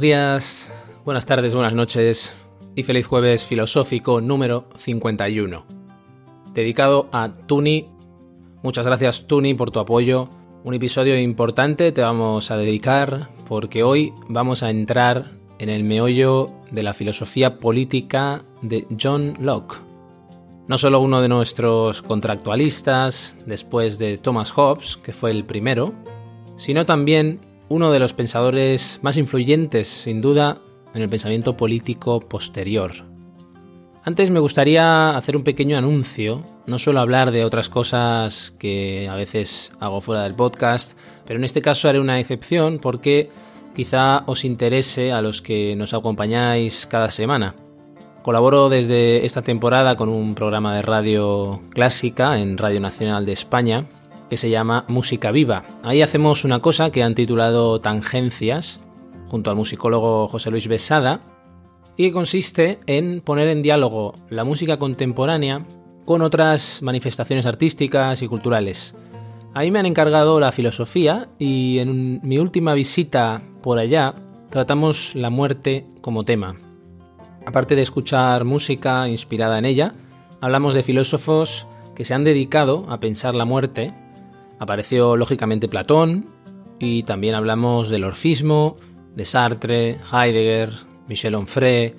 Días, buenas tardes, buenas noches y feliz jueves filosófico número 51. Dedicado a Tuni. Muchas gracias Tuni por tu apoyo. Un episodio importante te vamos a dedicar porque hoy vamos a entrar en el meollo de la filosofía política de John Locke. No solo uno de nuestros contractualistas después de Thomas Hobbes, que fue el primero, sino también uno de los pensadores más influyentes, sin duda, en el pensamiento político posterior. Antes me gustaría hacer un pequeño anuncio, no suelo hablar de otras cosas que a veces hago fuera del podcast, pero en este caso haré una excepción porque quizá os interese a los que nos acompañáis cada semana. Colaboro desde esta temporada con un programa de radio clásica en Radio Nacional de España, que se llama Música Viva. Ahí hacemos una cosa que han titulado Tangencias, junto al musicólogo José Luis Besada, y que consiste en poner en diálogo la música contemporánea con otras manifestaciones artísticas y culturales. Ahí me han encargado la filosofía y en mi última visita por allá tratamos la muerte como tema. Aparte de escuchar música inspirada en ella, hablamos de filósofos que se han dedicado a pensar la muerte Apareció lógicamente Platón y también hablamos del orfismo, de Sartre, Heidegger, Michel Onfray,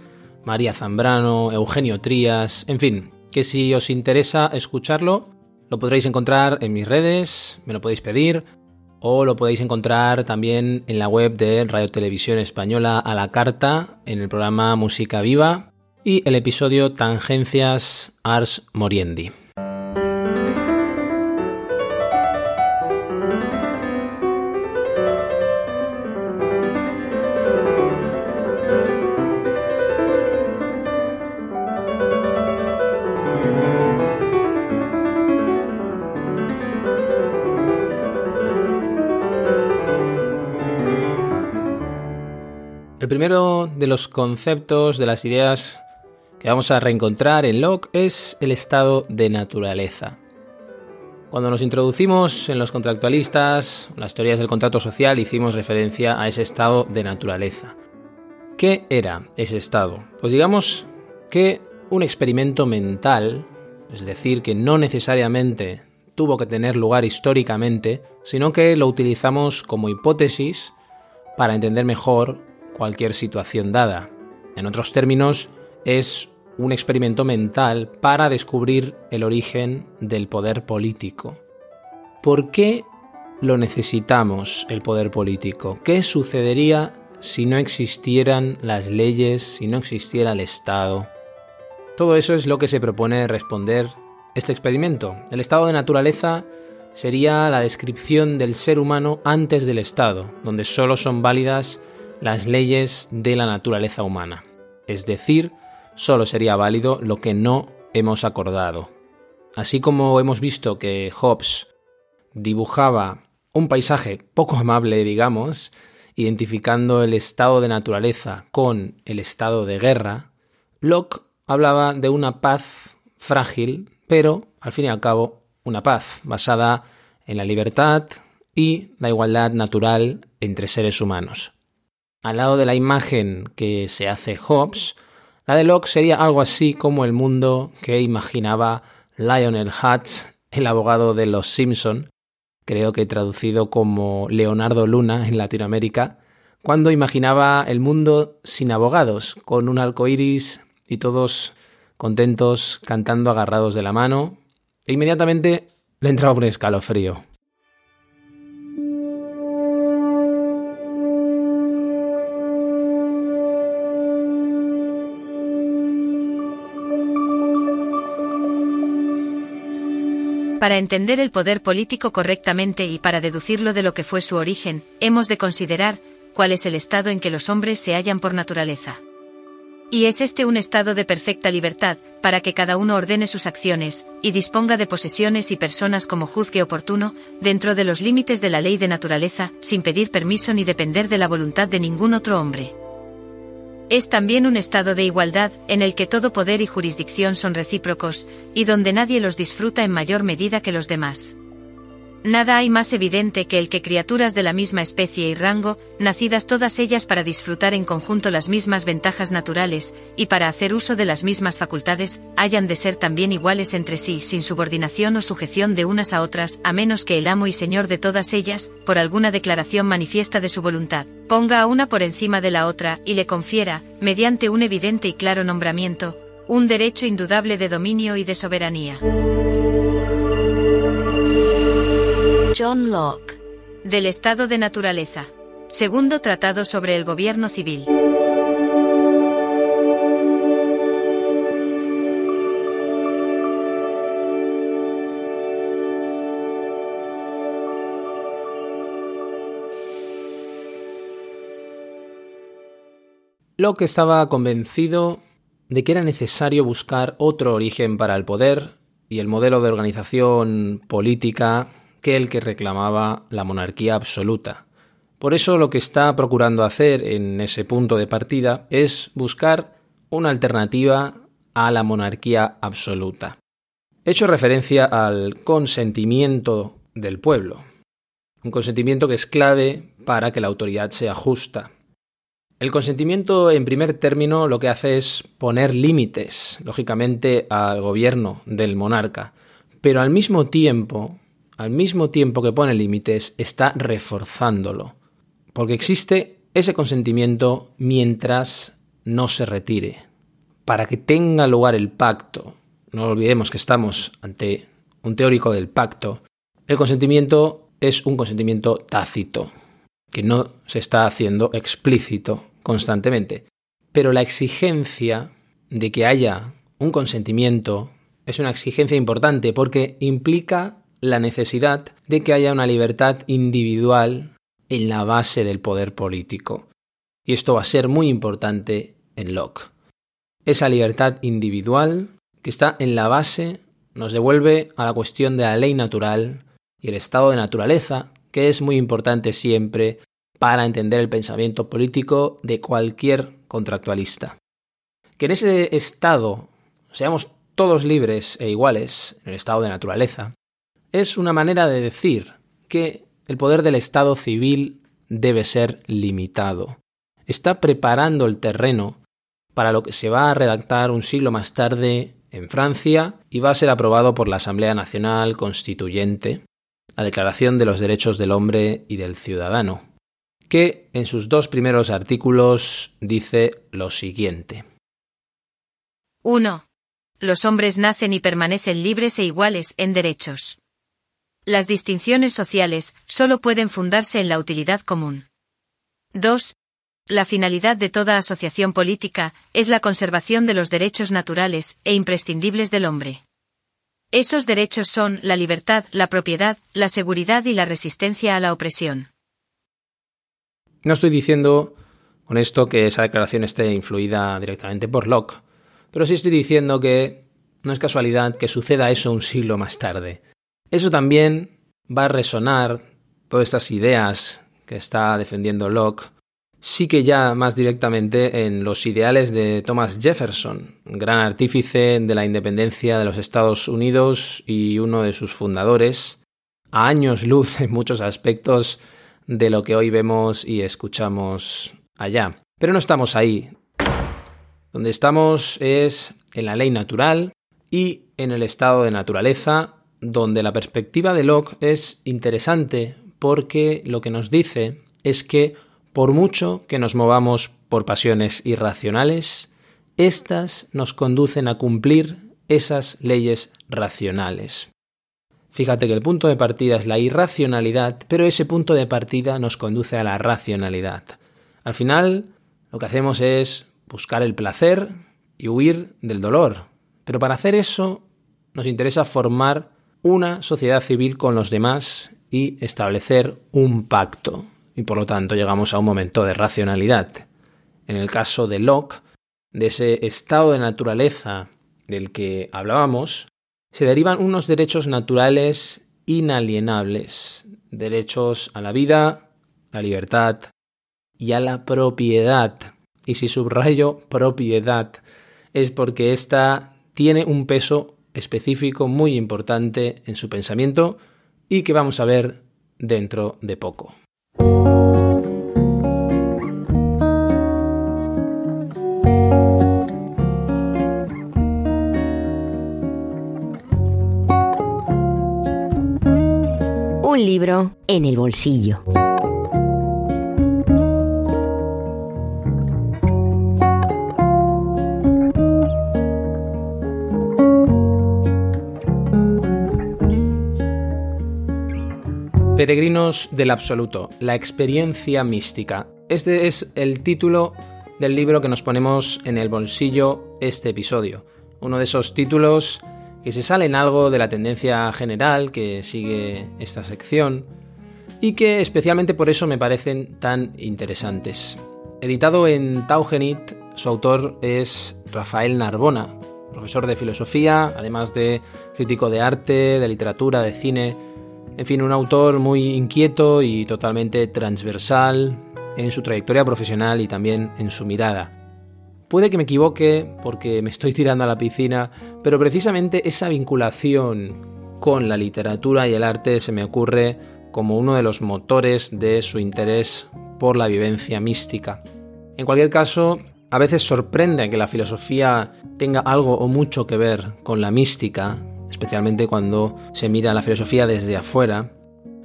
María Zambrano, Eugenio Trías, en fin, que si os interesa escucharlo, lo podréis encontrar en mis redes, me lo podéis pedir, o lo podéis encontrar también en la web de Radio Televisión Española a la carta, en el programa Música Viva y el episodio Tangencias Ars Moriendi. Primero de los conceptos, de las ideas que vamos a reencontrar en Locke es el estado de naturaleza. Cuando nos introducimos en los contractualistas, las teorías del contrato social, hicimos referencia a ese estado de naturaleza. ¿Qué era ese estado? Pues digamos que un experimento mental, es decir, que no necesariamente tuvo que tener lugar históricamente, sino que lo utilizamos como hipótesis para entender mejor cualquier situación dada. En otros términos, es un experimento mental para descubrir el origen del poder político. ¿Por qué lo necesitamos, el poder político? ¿Qué sucedería si no existieran las leyes, si no existiera el Estado? Todo eso es lo que se propone responder este experimento. El estado de naturaleza sería la descripción del ser humano antes del Estado, donde solo son válidas las leyes de la naturaleza humana. Es decir, solo sería válido lo que no hemos acordado. Así como hemos visto que Hobbes dibujaba un paisaje poco amable, digamos, identificando el estado de naturaleza con el estado de guerra, Locke hablaba de una paz frágil, pero al fin y al cabo una paz basada en la libertad y la igualdad natural entre seres humanos. Al lado de la imagen que se hace Hobbes, la de Locke sería algo así como el mundo que imaginaba Lionel Hutz, el abogado de los Simpson, creo que traducido como Leonardo Luna en Latinoamérica, cuando imaginaba el mundo sin abogados, con un arco iris y todos contentos cantando agarrados de la mano, e inmediatamente le entraba un escalofrío. Para entender el poder político correctamente y para deducirlo de lo que fue su origen, hemos de considerar cuál es el estado en que los hombres se hallan por naturaleza. Y es este un estado de perfecta libertad, para que cada uno ordene sus acciones, y disponga de posesiones y personas como juzgue oportuno, dentro de los límites de la ley de naturaleza, sin pedir permiso ni depender de la voluntad de ningún otro hombre. Es también un estado de igualdad, en el que todo poder y jurisdicción son recíprocos, y donde nadie los disfruta en mayor medida que los demás. Nada hay más evidente que el que criaturas de la misma especie y rango, nacidas todas ellas para disfrutar en conjunto las mismas ventajas naturales, y para hacer uso de las mismas facultades, hayan de ser también iguales entre sí, sin subordinación o sujeción de unas a otras, a menos que el amo y señor de todas ellas, por alguna declaración manifiesta de su voluntad, ponga a una por encima de la otra, y le confiera, mediante un evidente y claro nombramiento, un derecho indudable de dominio y de soberanía. John Locke. Del estado de naturaleza. Segundo Tratado sobre el Gobierno Civil. Locke estaba convencido de que era necesario buscar otro origen para el poder y el modelo de organización política que el que reclamaba la monarquía absoluta. Por eso lo que está procurando hacer en ese punto de partida es buscar una alternativa a la monarquía absoluta. He hecho referencia al consentimiento del pueblo, un consentimiento que es clave para que la autoridad sea justa. El consentimiento, en primer término, lo que hace es poner límites, lógicamente, al gobierno del monarca, pero al mismo tiempo al mismo tiempo que pone límites, está reforzándolo. Porque existe ese consentimiento mientras no se retire. Para que tenga lugar el pacto, no olvidemos que estamos ante un teórico del pacto, el consentimiento es un consentimiento tácito, que no se está haciendo explícito constantemente. Pero la exigencia de que haya un consentimiento es una exigencia importante porque implica la necesidad de que haya una libertad individual en la base del poder político. Y esto va a ser muy importante en Locke. Esa libertad individual que está en la base nos devuelve a la cuestión de la ley natural y el estado de naturaleza, que es muy importante siempre para entender el pensamiento político de cualquier contractualista. Que en ese estado seamos todos libres e iguales, en el estado de naturaleza, es una manera de decir que el poder del Estado civil debe ser limitado. Está preparando el terreno para lo que se va a redactar un siglo más tarde en Francia y va a ser aprobado por la Asamblea Nacional Constituyente, la Declaración de los Derechos del Hombre y del Ciudadano, que en sus dos primeros artículos dice lo siguiente. 1. Los hombres nacen y permanecen libres e iguales en derechos. Las distinciones sociales solo pueden fundarse en la utilidad común. 2. La finalidad de toda asociación política es la conservación de los derechos naturales e imprescindibles del hombre. Esos derechos son la libertad, la propiedad, la seguridad y la resistencia a la opresión. No estoy diciendo con esto que esa declaración esté influida directamente por Locke, pero sí estoy diciendo que no es casualidad que suceda eso un siglo más tarde. Eso también va a resonar, todas estas ideas que está defendiendo Locke, sí que ya más directamente en los ideales de Thomas Jefferson, gran artífice de la independencia de los Estados Unidos y uno de sus fundadores, a años luz en muchos aspectos de lo que hoy vemos y escuchamos allá. Pero no estamos ahí. Donde estamos es en la ley natural y en el estado de naturaleza donde la perspectiva de Locke es interesante porque lo que nos dice es que por mucho que nos movamos por pasiones irracionales, éstas nos conducen a cumplir esas leyes racionales. Fíjate que el punto de partida es la irracionalidad, pero ese punto de partida nos conduce a la racionalidad. Al final, lo que hacemos es buscar el placer y huir del dolor. Pero para hacer eso, nos interesa formar una sociedad civil con los demás y establecer un pacto. Y por lo tanto llegamos a un momento de racionalidad. En el caso de Locke, de ese estado de naturaleza del que hablábamos, se derivan unos derechos naturales inalienables, derechos a la vida, la libertad y a la propiedad. Y si subrayo propiedad, es porque ésta tiene un peso específico muy importante en su pensamiento y que vamos a ver dentro de poco. Un libro en el bolsillo. Peregrinos del Absoluto, la experiencia mística. Este es el título del libro que nos ponemos en el bolsillo este episodio. Uno de esos títulos que se salen algo de la tendencia general que sigue esta sección y que especialmente por eso me parecen tan interesantes. Editado en Taugenit, su autor es Rafael Narbona, profesor de filosofía, además de crítico de arte, de literatura, de cine, en fin, un autor muy inquieto y totalmente transversal en su trayectoria profesional y también en su mirada. Puede que me equivoque porque me estoy tirando a la piscina, pero precisamente esa vinculación con la literatura y el arte se me ocurre como uno de los motores de su interés por la vivencia mística. En cualquier caso, a veces sorprende que la filosofía tenga algo o mucho que ver con la mística, especialmente cuando se mira la filosofía desde afuera.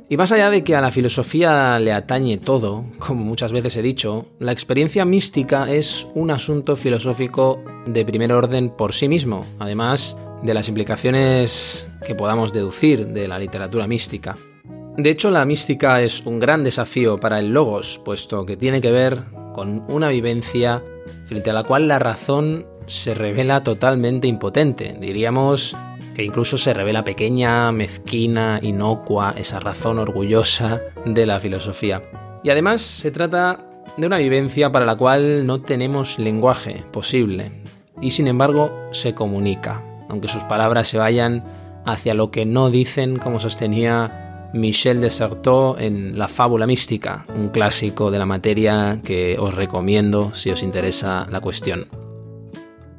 Y más allá de que a la filosofía le atañe todo, como muchas veces he dicho, la experiencia mística es un asunto filosófico de primer orden por sí mismo, además de las implicaciones que podamos deducir de la literatura mística. De hecho, la mística es un gran desafío para el logos, puesto que tiene que ver con una vivencia frente a la cual la razón se revela totalmente impotente, diríamos que incluso se revela pequeña, mezquina, inocua, esa razón orgullosa de la filosofía. Y además se trata de una vivencia para la cual no tenemos lenguaje posible, y sin embargo se comunica, aunque sus palabras se vayan hacia lo que no dicen, como sostenía Michel de Certeau en La fábula mística, un clásico de la materia que os recomiendo si os interesa la cuestión.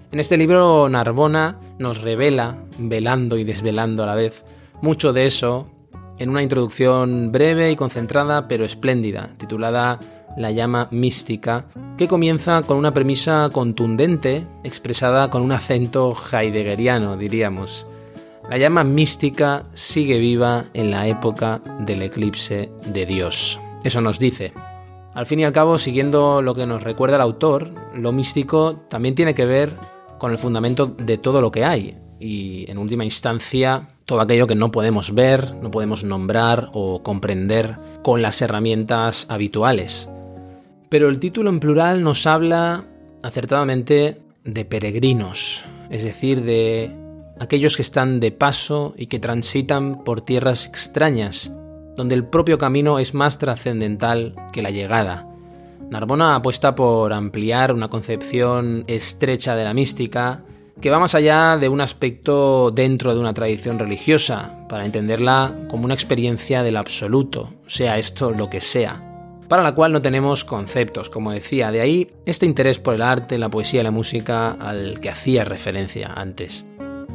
En este libro Narbona nos revela, velando y desvelando a la vez, mucho de eso en una introducción breve y concentrada pero espléndida, titulada La llama mística, que comienza con una premisa contundente, expresada con un acento heideggeriano, diríamos. La llama mística sigue viva en la época del eclipse de Dios. Eso nos dice. Al fin y al cabo, siguiendo lo que nos recuerda el autor, lo místico también tiene que ver con el fundamento de todo lo que hay y en última instancia todo aquello que no podemos ver, no podemos nombrar o comprender con las herramientas habituales. Pero el título en plural nos habla acertadamente de peregrinos, es decir, de aquellos que están de paso y que transitan por tierras extrañas, donde el propio camino es más trascendental que la llegada. Narbona apuesta por ampliar una concepción estrecha de la mística que va más allá de un aspecto dentro de una tradición religiosa, para entenderla como una experiencia del absoluto, sea esto lo que sea, para la cual no tenemos conceptos, como decía, de ahí este interés por el arte, la poesía y la música al que hacía referencia antes.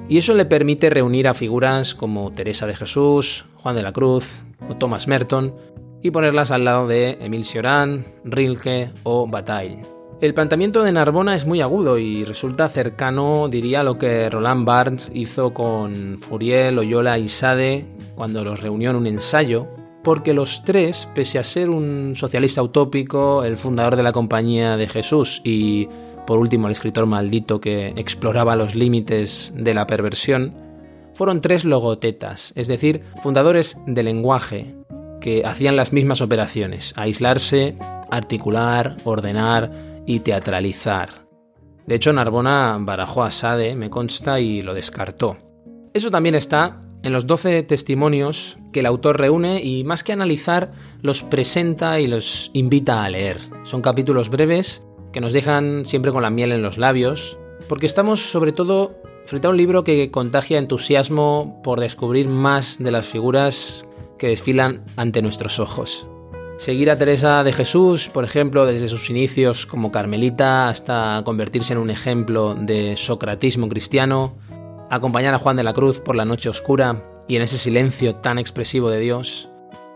Y eso le permite reunir a figuras como Teresa de Jesús, Juan de la Cruz o Thomas Merton, y ponerlas al lado de Emile Cioran, Rilke o Bataille. El planteamiento de Narbona es muy agudo y resulta cercano, diría, a lo que Roland Barthes hizo con Fourier, Loyola y Sade cuando los reunió en un ensayo, porque los tres, pese a ser un socialista utópico, el fundador de la Compañía de Jesús y, por último, el escritor maldito que exploraba los límites de la perversión, fueron tres logotetas, es decir, fundadores del lenguaje, que hacían las mismas operaciones, aislarse, articular, ordenar y teatralizar. De hecho, Narbona barajó a Sade, me consta, y lo descartó. Eso también está en los doce testimonios que el autor reúne y más que analizar, los presenta y los invita a leer. Son capítulos breves que nos dejan siempre con la miel en los labios, porque estamos sobre todo frente a un libro que contagia entusiasmo por descubrir más de las figuras que desfilan ante nuestros ojos. Seguir a Teresa de Jesús, por ejemplo, desde sus inicios como carmelita hasta convertirse en un ejemplo de socratismo cristiano, acompañar a Juan de la Cruz por la noche oscura y en ese silencio tan expresivo de Dios,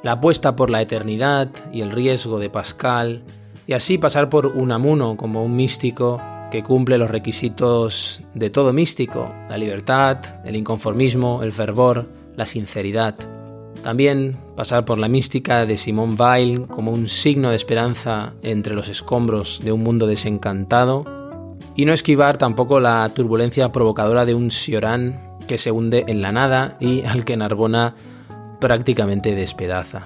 la apuesta por la eternidad y el riesgo de Pascal, y así pasar por Unamuno como un místico que cumple los requisitos de todo místico, la libertad, el inconformismo, el fervor, la sinceridad. También pasar por la mística de Simone Weil como un signo de esperanza entre los escombros de un mundo desencantado y no esquivar tampoco la turbulencia provocadora de un Sioran que se hunde en la nada y al que Narbona prácticamente despedaza.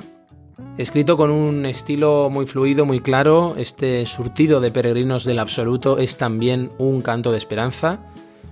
Escrito con un estilo muy fluido, muy claro, este surtido de peregrinos del absoluto es también un canto de esperanza,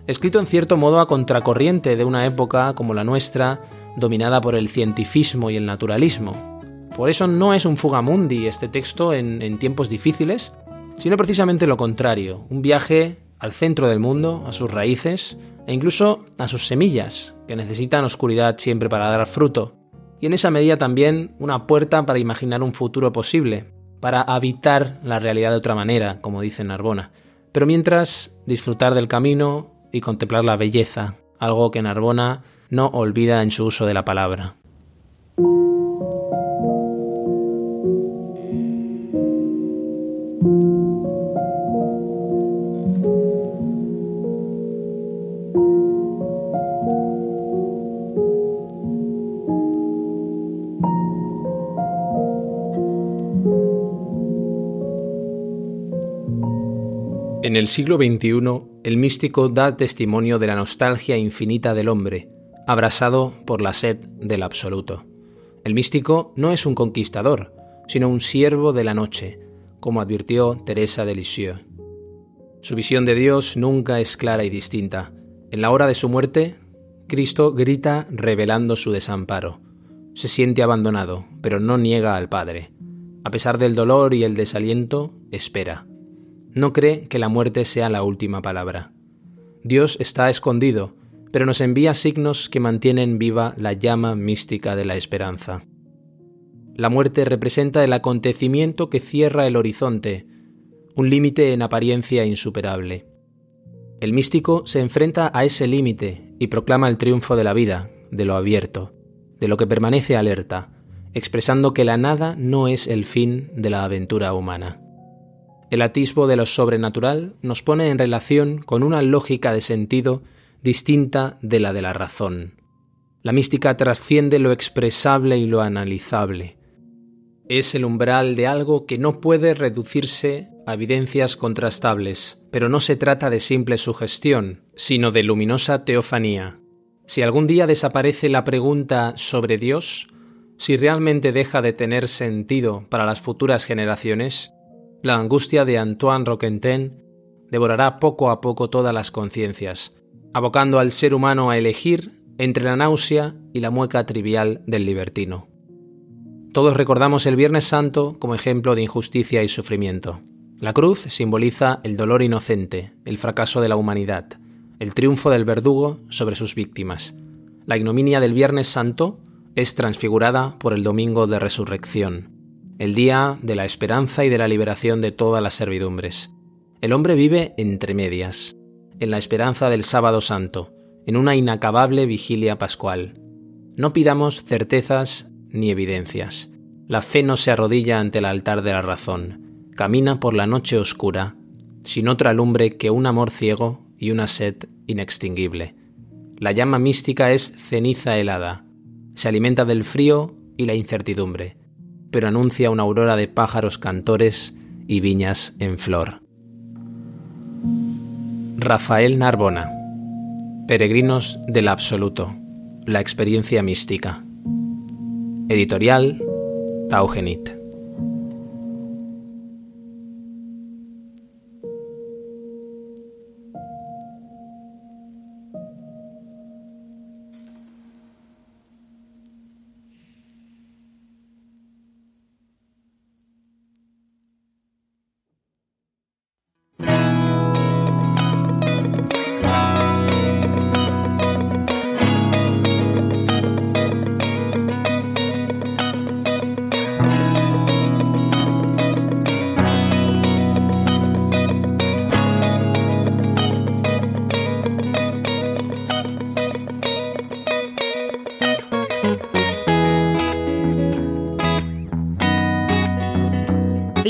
escrito en cierto modo a contracorriente de una época como la nuestra, dominada por el cientifismo y el naturalismo. Por eso no es un fugamundi este texto en, en tiempos difíciles, sino precisamente lo contrario, un viaje al centro del mundo, a sus raíces e incluso a sus semillas, que necesitan oscuridad siempre para dar fruto, y en esa medida también una puerta para imaginar un futuro posible, para habitar la realidad de otra manera, como dice Narbona, pero mientras disfrutar del camino y contemplar la belleza, algo que Narbona no olvida en su uso de la palabra. En el siglo XXI, el místico da testimonio de la nostalgia infinita del hombre, abrasado por la sed del absoluto. El místico no es un conquistador, sino un siervo de la noche, como advirtió Teresa de Lisieux. Su visión de Dios nunca es clara y distinta. En la hora de su muerte, Cristo grita revelando su desamparo. Se siente abandonado, pero no niega al Padre. A pesar del dolor y el desaliento, espera. No cree que la muerte sea la última palabra. Dios está escondido, pero nos envía signos que mantienen viva la llama mística de la esperanza. La muerte representa el acontecimiento que cierra el horizonte, un límite en apariencia insuperable. El místico se enfrenta a ese límite y proclama el triunfo de la vida, de lo abierto, de lo que permanece alerta, expresando que la nada no es el fin de la aventura humana. El atisbo de lo sobrenatural nos pone en relación con una lógica de sentido distinta de la de la razón. La mística trasciende lo expresable y lo analizable. Es el umbral de algo que no puede reducirse a evidencias contrastables, pero no se trata de simple sugestión, sino de luminosa teofanía. Si algún día desaparece la pregunta sobre Dios, si realmente deja de tener sentido para las futuras generaciones, la angustia de Antoine Roquentin devorará poco a poco todas las conciencias, abocando al ser humano a elegir entre la náusea y la mueca trivial del libertino. Todos recordamos el Viernes Santo como ejemplo de injusticia y sufrimiento. La cruz simboliza el dolor inocente, el fracaso de la humanidad, el triunfo del verdugo sobre sus víctimas. La ignominia del Viernes Santo es transfigurada por el Domingo de Resurrección, el día de la esperanza y de la liberación de todas las servidumbres. El hombre vive entre medias, en la esperanza del sábado santo, en una inacabable vigilia pascual. No pidamos certezas ni evidencias. La fe no se arrodilla ante el altar de la razón, camina por la noche oscura, sin otra lumbre que un amor ciego y una sed inextinguible. La llama mística es ceniza helada, se alimenta del frío y la incertidumbre, pero anuncia una aurora de pájaros cantores y viñas en flor. Rafael Narbona. Peregrinos del Absoluto. La experiencia mística. Editorial Taugenit.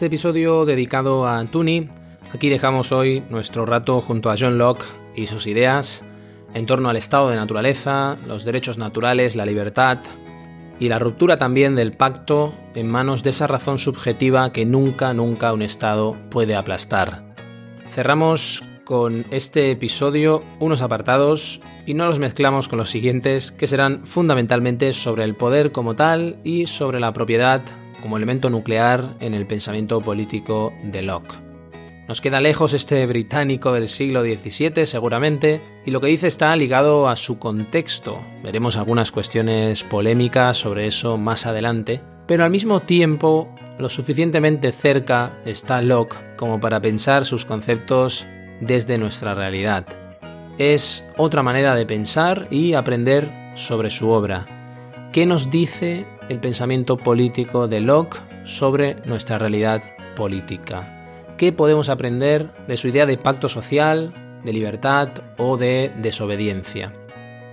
Este episodio dedicado a Tuni, aquí dejamos hoy nuestro rato junto a John Locke y sus ideas en torno al estado de naturaleza, los derechos naturales, la libertad y la ruptura también del pacto en manos de esa razón subjetiva que nunca, nunca un Estado puede aplastar. Cerramos con este episodio unos apartados y no los mezclamos con los siguientes que serán fundamentalmente sobre el poder como tal y sobre la propiedad como elemento nuclear en el pensamiento político de Locke. Nos queda lejos este británico del siglo XVII seguramente, y lo que dice está ligado a su contexto. Veremos algunas cuestiones polémicas sobre eso más adelante, pero al mismo tiempo lo suficientemente cerca está Locke como para pensar sus conceptos desde nuestra realidad. Es otra manera de pensar y aprender sobre su obra. ¿Qué nos dice el pensamiento político de Locke sobre nuestra realidad política. ¿Qué podemos aprender de su idea de pacto social, de libertad o de desobediencia?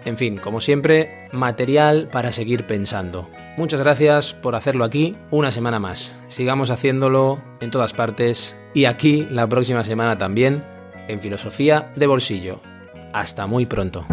En fin, como siempre, material para seguir pensando. Muchas gracias por hacerlo aquí una semana más. Sigamos haciéndolo en todas partes y aquí la próxima semana también en Filosofía de Bolsillo. Hasta muy pronto.